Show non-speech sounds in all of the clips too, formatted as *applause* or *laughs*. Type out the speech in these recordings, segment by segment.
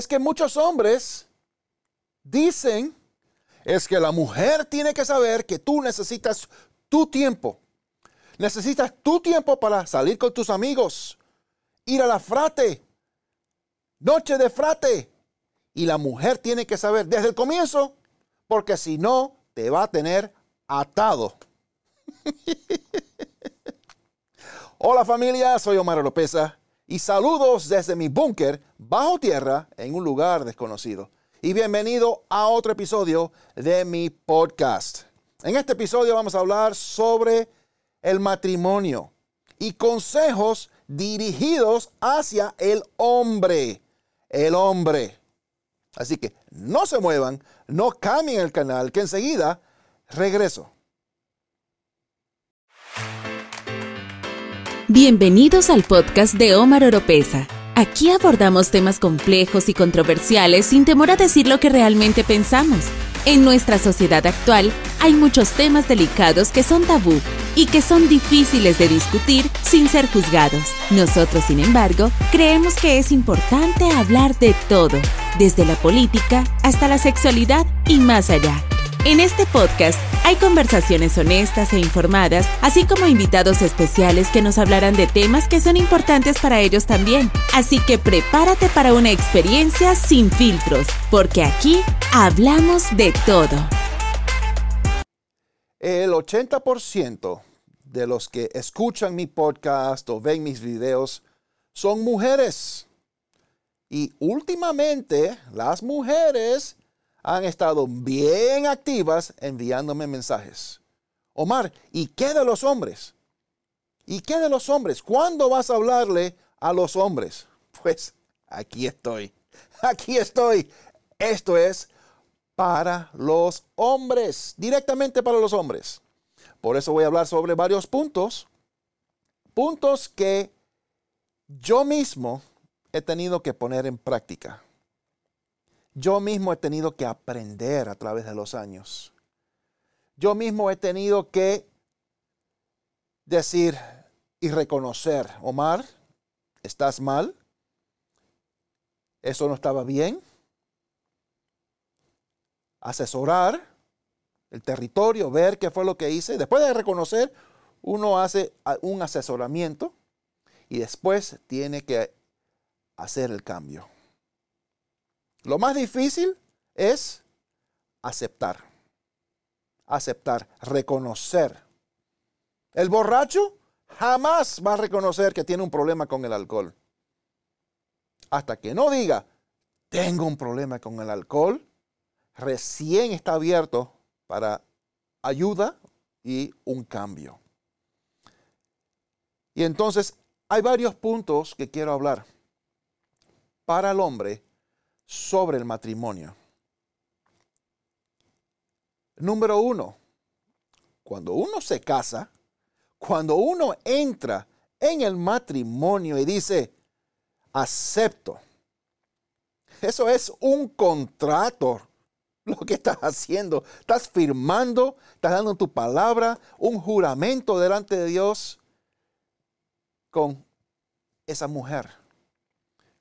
es que muchos hombres dicen es que la mujer tiene que saber que tú necesitas tu tiempo. Necesitas tu tiempo para salir con tus amigos, ir a la frate, noche de frate. Y la mujer tiene que saber desde el comienzo, porque si no, te va a tener atado. *laughs* Hola familia, soy Omar Lopeza y saludos desde mi búnker bajo tierra en un lugar desconocido. Y bienvenido a otro episodio de mi podcast. En este episodio vamos a hablar sobre el matrimonio y consejos dirigidos hacia el hombre. El hombre. Así que no se muevan, no cambien el canal, que enseguida regreso. Bienvenidos al podcast de Omar Oropesa. Aquí abordamos temas complejos y controversiales sin temor a decir lo que realmente pensamos. En nuestra sociedad actual hay muchos temas delicados que son tabú y que son difíciles de discutir sin ser juzgados. Nosotros, sin embargo, creemos que es importante hablar de todo, desde la política hasta la sexualidad y más allá. En este podcast hay conversaciones honestas e informadas, así como invitados especiales que nos hablarán de temas que son importantes para ellos también. Así que prepárate para una experiencia sin filtros, porque aquí hablamos de todo. El 80% de los que escuchan mi podcast o ven mis videos son mujeres. Y últimamente las mujeres han estado bien activas enviándome mensajes. Omar, ¿y qué de los hombres? ¿Y qué de los hombres? ¿Cuándo vas a hablarle a los hombres? *laughs* Pues aquí estoy. *laughs* Aquí estoy. Esto es para los hombres, directamente para los hombres. Por eso voy a hablar sobre varios puntos, puntos que yo mismo he tenido que poner en práctica yo mismo he tenido que aprender a través de los años. Yo mismo he tenido que decir y reconocer, Omar, estás mal, eso no estaba bien, asesorar el territorio, ver qué fue lo que hice. Después de reconocer, uno hace un asesoramiento y después tiene que hacer el cambio. Lo más difícil es aceptar. Aceptar, reconocer. El borracho jamás va a reconocer que tiene un problema con el alcohol. Hasta que no diga, tengo un problema con el alcohol, recién está abierto para ayuda y un cambio. Y entonces hay varios puntos que quiero hablar. Para el hombre, sobre el matrimonio. Número uno, cuando uno se casa, cuando uno entra en el matrimonio y dice, acepto, eso es un contrato lo que estás haciendo. Estás firmando, estás dando tu palabra, un juramento delante de Dios con esa mujer,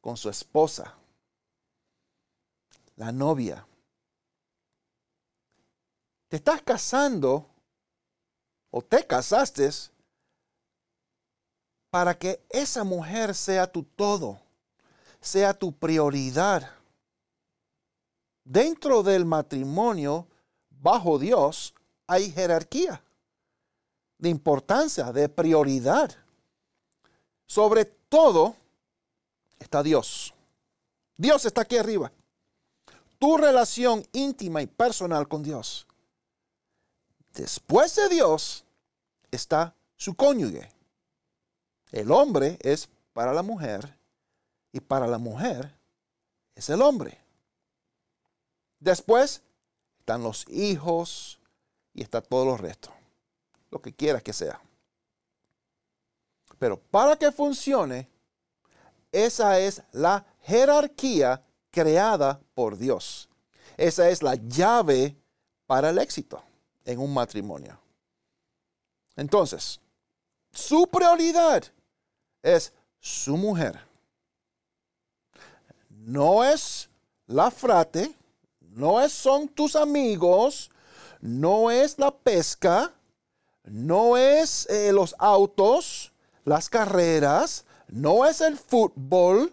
con su esposa la novia. Te estás casando o te casaste para que esa mujer sea tu todo, sea tu prioridad. Dentro del matrimonio, bajo Dios, hay jerarquía de importancia, de prioridad. Sobre todo está Dios. Dios está aquí arriba tu relación íntima y personal con Dios. Después de Dios está su cónyuge. El hombre es para la mujer y para la mujer es el hombre. Después están los hijos y está todo lo resto. Lo que quieras que sea. Pero para que funcione, esa es la jerarquía creada por Dios. Esa es la llave para el éxito en un matrimonio. Entonces, su prioridad es su mujer. no es la frate, no es, son tus amigos, no es la pesca, no es eh, los autos, las carreras, no es el fútbol,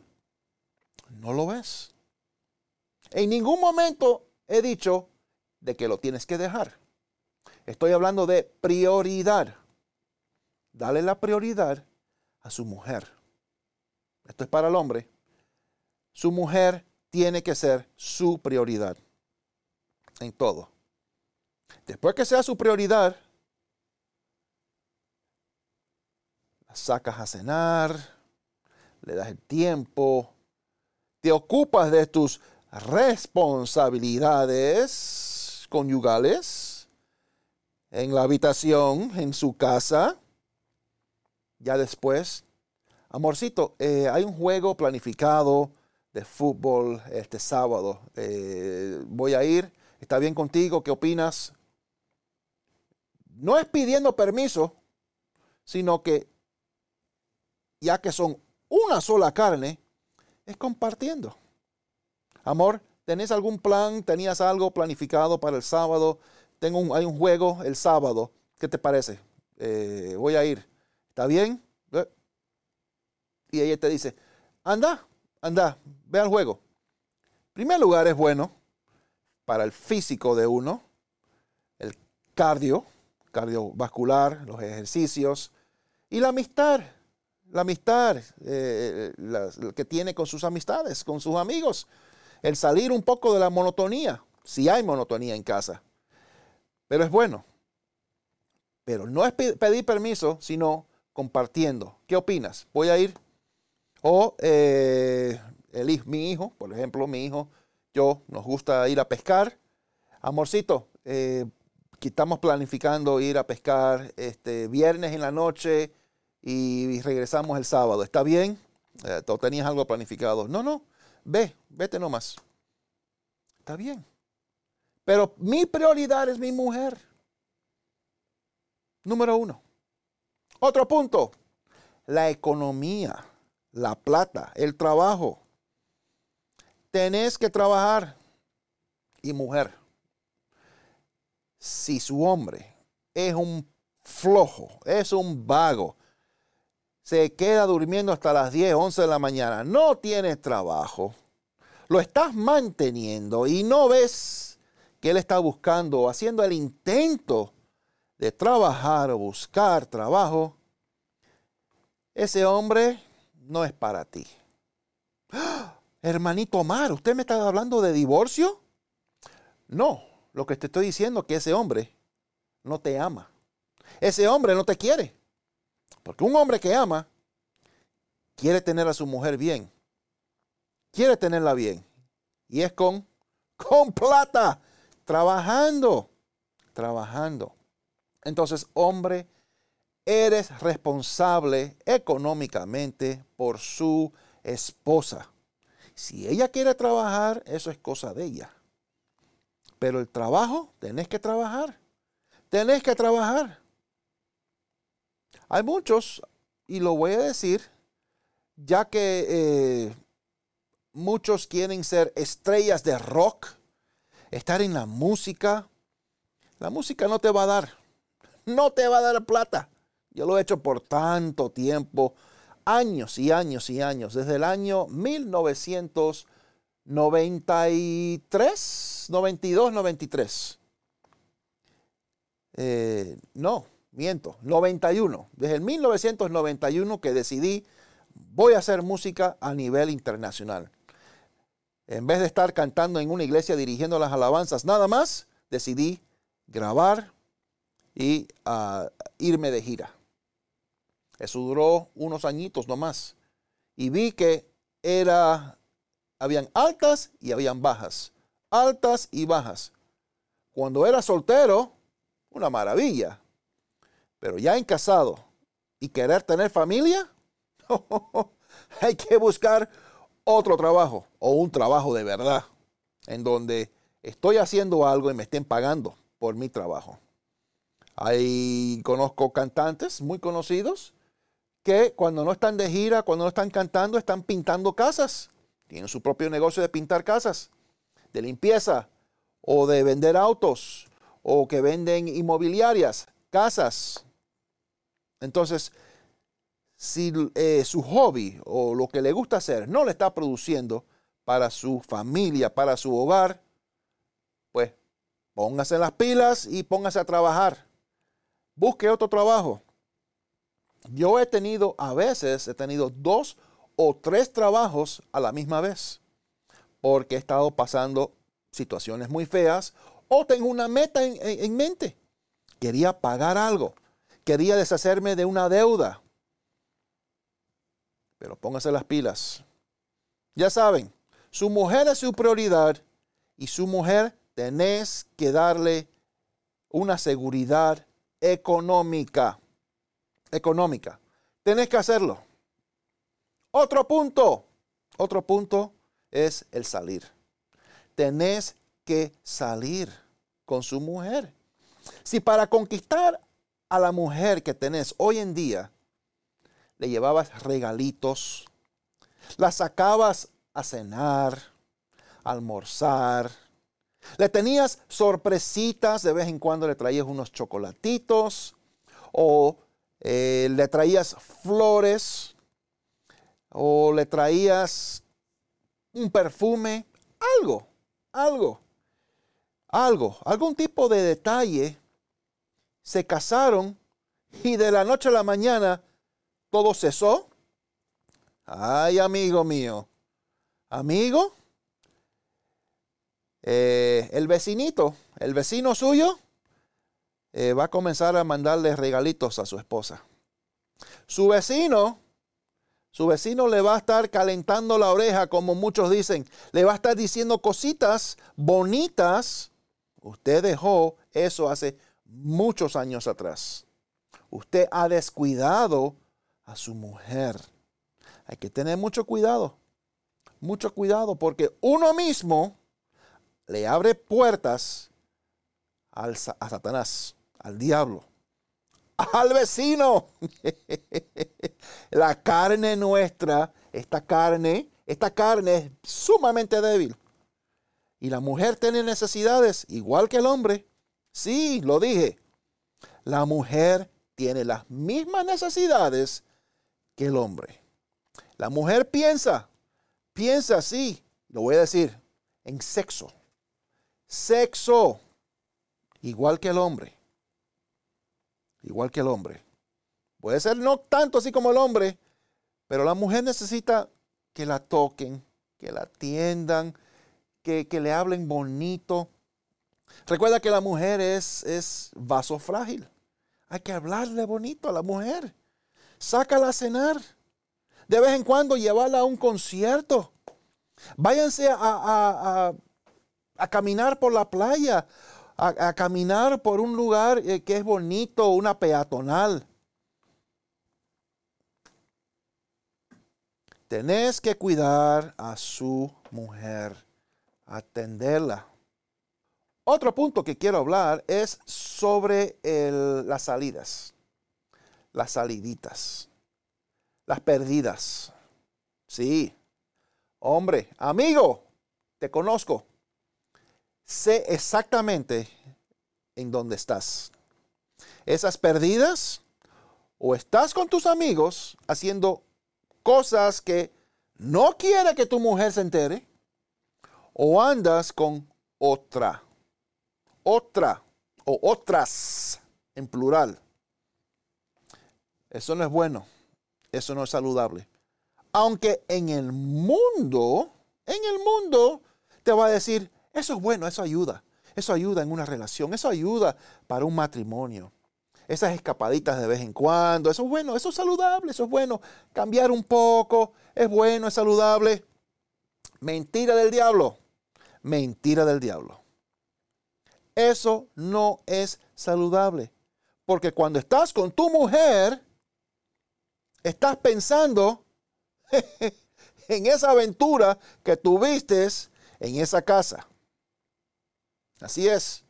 no lo es. En ningún momento he dicho de que lo tienes que dejar. Estoy hablando de prioridad. Dale la prioridad a su mujer. Esto es para el hombre. Su mujer tiene que ser su prioridad en todo. Después que sea su prioridad, la sacas a cenar, le das el tiempo, te ocupas de tus responsabilidades conyugales en la habitación, en su casa. Ya después, amorcito, eh, hay un juego planificado de fútbol este sábado. Eh, voy a ir. ¿Está bien contigo? ¿Qué opinas? No es pidiendo permiso, sino que ya que son una sola carne, es compartiendo. Amor, ¿tenés algún plan? ¿Tenías algo planificado para el sábado? Tengo un, hay un juego el sábado. ¿Qué te parece? Eh, voy a ir. ¿Está bien? Eh. Y ella te dice, anda, anda, ve al juego. En primer lugar es bueno para el físico de uno, el cardio, cardiovascular, los ejercicios y la amistad la amistad eh, que tiene con sus amistades, con sus amigos el salir un poco de la monotonía, si hay monotonía en casa. Pero es bueno. Pero no es pedir permiso, sino compartiendo. ¿Qué opinas? ¿Voy a ir? O eh, el, mi hijo, por ejemplo, mi hijo, yo nos gusta ir a pescar. Amorcito, eh, estamos planificando ir a pescar este viernes en la noche y regresamos el sábado. ¿Está bien? Eh, ¿Tú tenías algo planificado? No, no. Ve, vete nomás. Está bien. Pero mi prioridad es mi mujer. Número uno. Otro punto. La economía, la plata, el trabajo. Tenés que trabajar. Y mujer, si su hombre es un flojo, es un vago, se queda durmiendo hasta las 10, 11 de la mañana, no tienes trabajo, lo estás manteniendo y no ves que él está buscando, haciendo el intento de trabajar o buscar trabajo, ese hombre no es para ti. *gasps* Hermanito Omar, ¿usted me está hablando de divorcio? No, lo que te estoy diciendo es que ese hombre no te ama. Ese hombre no te quiere. Porque un hombre que ama quiere tener a su mujer bien. Quiere tenerla bien. Y es con, con plata. Trabajando. Trabajando. Entonces, hombre, eres responsable económicamente por su esposa. Si ella quiere trabajar, eso es cosa de ella. Pero el trabajo, tenés que trabajar. Tenés que trabajar. Hay muchos, y lo voy a decir, ya que eh, muchos quieren ser estrellas de rock, estar en la música. La música no te va a dar, no te va a dar plata. Yo lo he hecho por tanto tiempo, años y años y años, desde el año 1993, 92, 93. no, miento, 91. Desde el 1991 que decidí, voy a hacer música a nivel internacional. En vez de estar cantando en una iglesia dirigiendo las alabanzas nada más, decidí grabar y ah, irme de gira. Eso duró unos añitos nomás. Y vi que era, habían altas y habían bajas. Altas y bajas. Cuando era soltero, una maravilla. Pero ya en casado y querer tener familia, *laughs* hay que buscar otro trabajo o un trabajo de verdad en donde estoy haciendo algo y me estén pagando por mi trabajo. Ahí conozco cantantes muy conocidos que cuando no están de gira, cuando no están cantando, están pintando casas tienen su propio negocio de pintar casas, de limpieza o de vender autos o que venden inmobiliarias, casas. Entonces, si eh, su hobby o lo que le gusta hacer no le está produciendo para su familia, para su hogar, pues póngase las pilas y póngase a trabajar. Busque otro trabajo. Yo he tenido, a veces he tenido dos o tres trabajos a la misma vez, porque he estado pasando situaciones muy feas o tengo una meta en, mente. Quería pagar algo, quería deshacerme de una deuda. Pero póngase las pilas. Ya saben, su mujer es su prioridad y su mujer tenés que darle una seguridad económica. Económica. Tenés que hacerlo. Otro punto, otro punto es el salir. Tenés que salir con su mujer. Si para conquistar a la mujer que tenés hoy en día, le llevabas regalitos, la sacabas a cenar, almorzar, le tenías sorpresitas, de vez en cuando le traías unos chocolatitos o eh, le traías flores o le traías un perfume, algo, algo algo, algún tipo de detalle, se casaron y de la noche a la mañana todo cesó. Ay, amigo mío, amigo, eh, el vecinito, el vecino suyo, eh, va a comenzar a mandarle regalitos a su esposa. Su vecino, su vecino le va a estar calentando la oreja, como muchos dicen, le va a estar diciendo cositas bonitas Usted dejó eso hace muchos años atrás. Usted ha descuidado a su mujer. Hay que tener mucho cuidado. Mucho cuidado porque uno mismo le abre puertas al, a Satanás, al diablo, al vecino. *laughs* La carne nuestra, esta carne, esta carne es sumamente débil. Y la mujer tiene necesidades igual que el hombre. Sí, lo dije. La mujer tiene las mismas necesidades que el hombre. La mujer piensa, piensa así, lo voy a decir, en sexo. Sexo, igual que el hombre. Igual que el hombre. Puede ser no tanto así como el hombre, pero la mujer necesita que la toquen, que la atiendan, que, le hablen bonito. Recuerda que la mujer es, es vaso frágil. Hay que hablarle bonito a la mujer. Sácala a cenar. De vez en cuando llevarla a un concierto. Váyanse a, a, caminar por la playa, a, caminar por un lugar eh, que es bonito, una peatonal. Tenés que cuidar a su mujer atenderla. Otro punto que quiero hablar es sobre las salidas, las saliditas, las perdidas. Sí, hombre, amigo, te conozco. Sé exactamente en dónde estás. Esas perdidas o estás con tus amigos haciendo cosas que no quiere que tu mujer se entere o andas con otra, otra o otras en plural. Eso no es bueno, eso no es saludable. Aunque en el mundo, en el mundo te va a decir, eso es bueno, eso ayuda, eso ayuda en una relación, eso ayuda para un matrimonio. Esas escapaditas de vez en cuando, eso es bueno, eso es saludable, eso es bueno. Cambiar un poco, es bueno, es saludable. Mentira del diablo mentira del diablo. Eso no es saludable. Porque cuando estás con tu mujer, estás pensando *laughs* en esa aventura que tuviste en esa casa. Así es.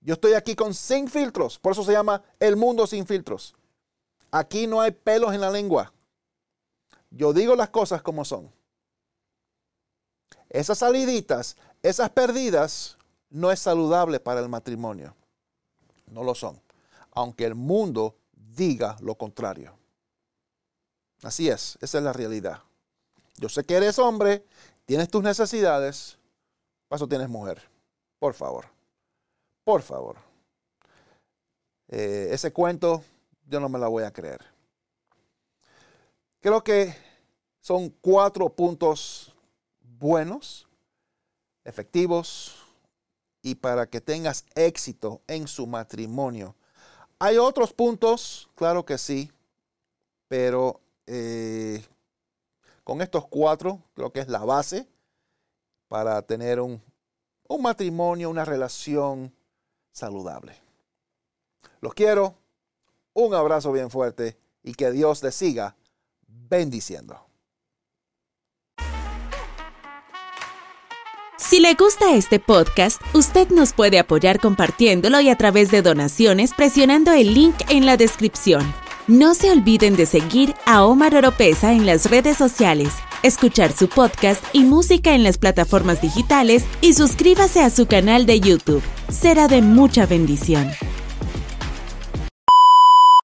Yo estoy aquí con sin filtros, por eso se llama el mundo sin filtros. Aquí no hay pelos en la lengua. Yo digo las cosas como son. esas saliditas, esas perdidas, no es saludable para el matrimonio. No lo son. Aunque el mundo diga lo contrario. Así es, esa es la realidad. Yo sé que eres hombre, tienes tus necesidades, paso tienes mujer. Por favor, por favor. Eh, ese cuento yo no me la voy a creer. Creo que son cuatro puntos buenos, efectivos y para que tengas éxito en su matrimonio. Hay otros puntos, claro que sí, pero eh, con estos cuatro creo que es la base para tener un, un matrimonio, una relación saludable. Los quiero, un abrazo bien fuerte y que Dios les siga bendiciendo. Si le gusta este podcast, usted nos puede apoyar compartiéndolo y a través de donaciones presionando el link en la descripción. No se olviden de seguir a Omar Oropesa en las redes sociales, escuchar su podcast y música en las plataformas digitales y suscríbase a su canal de YouTube. Será de mucha bendición.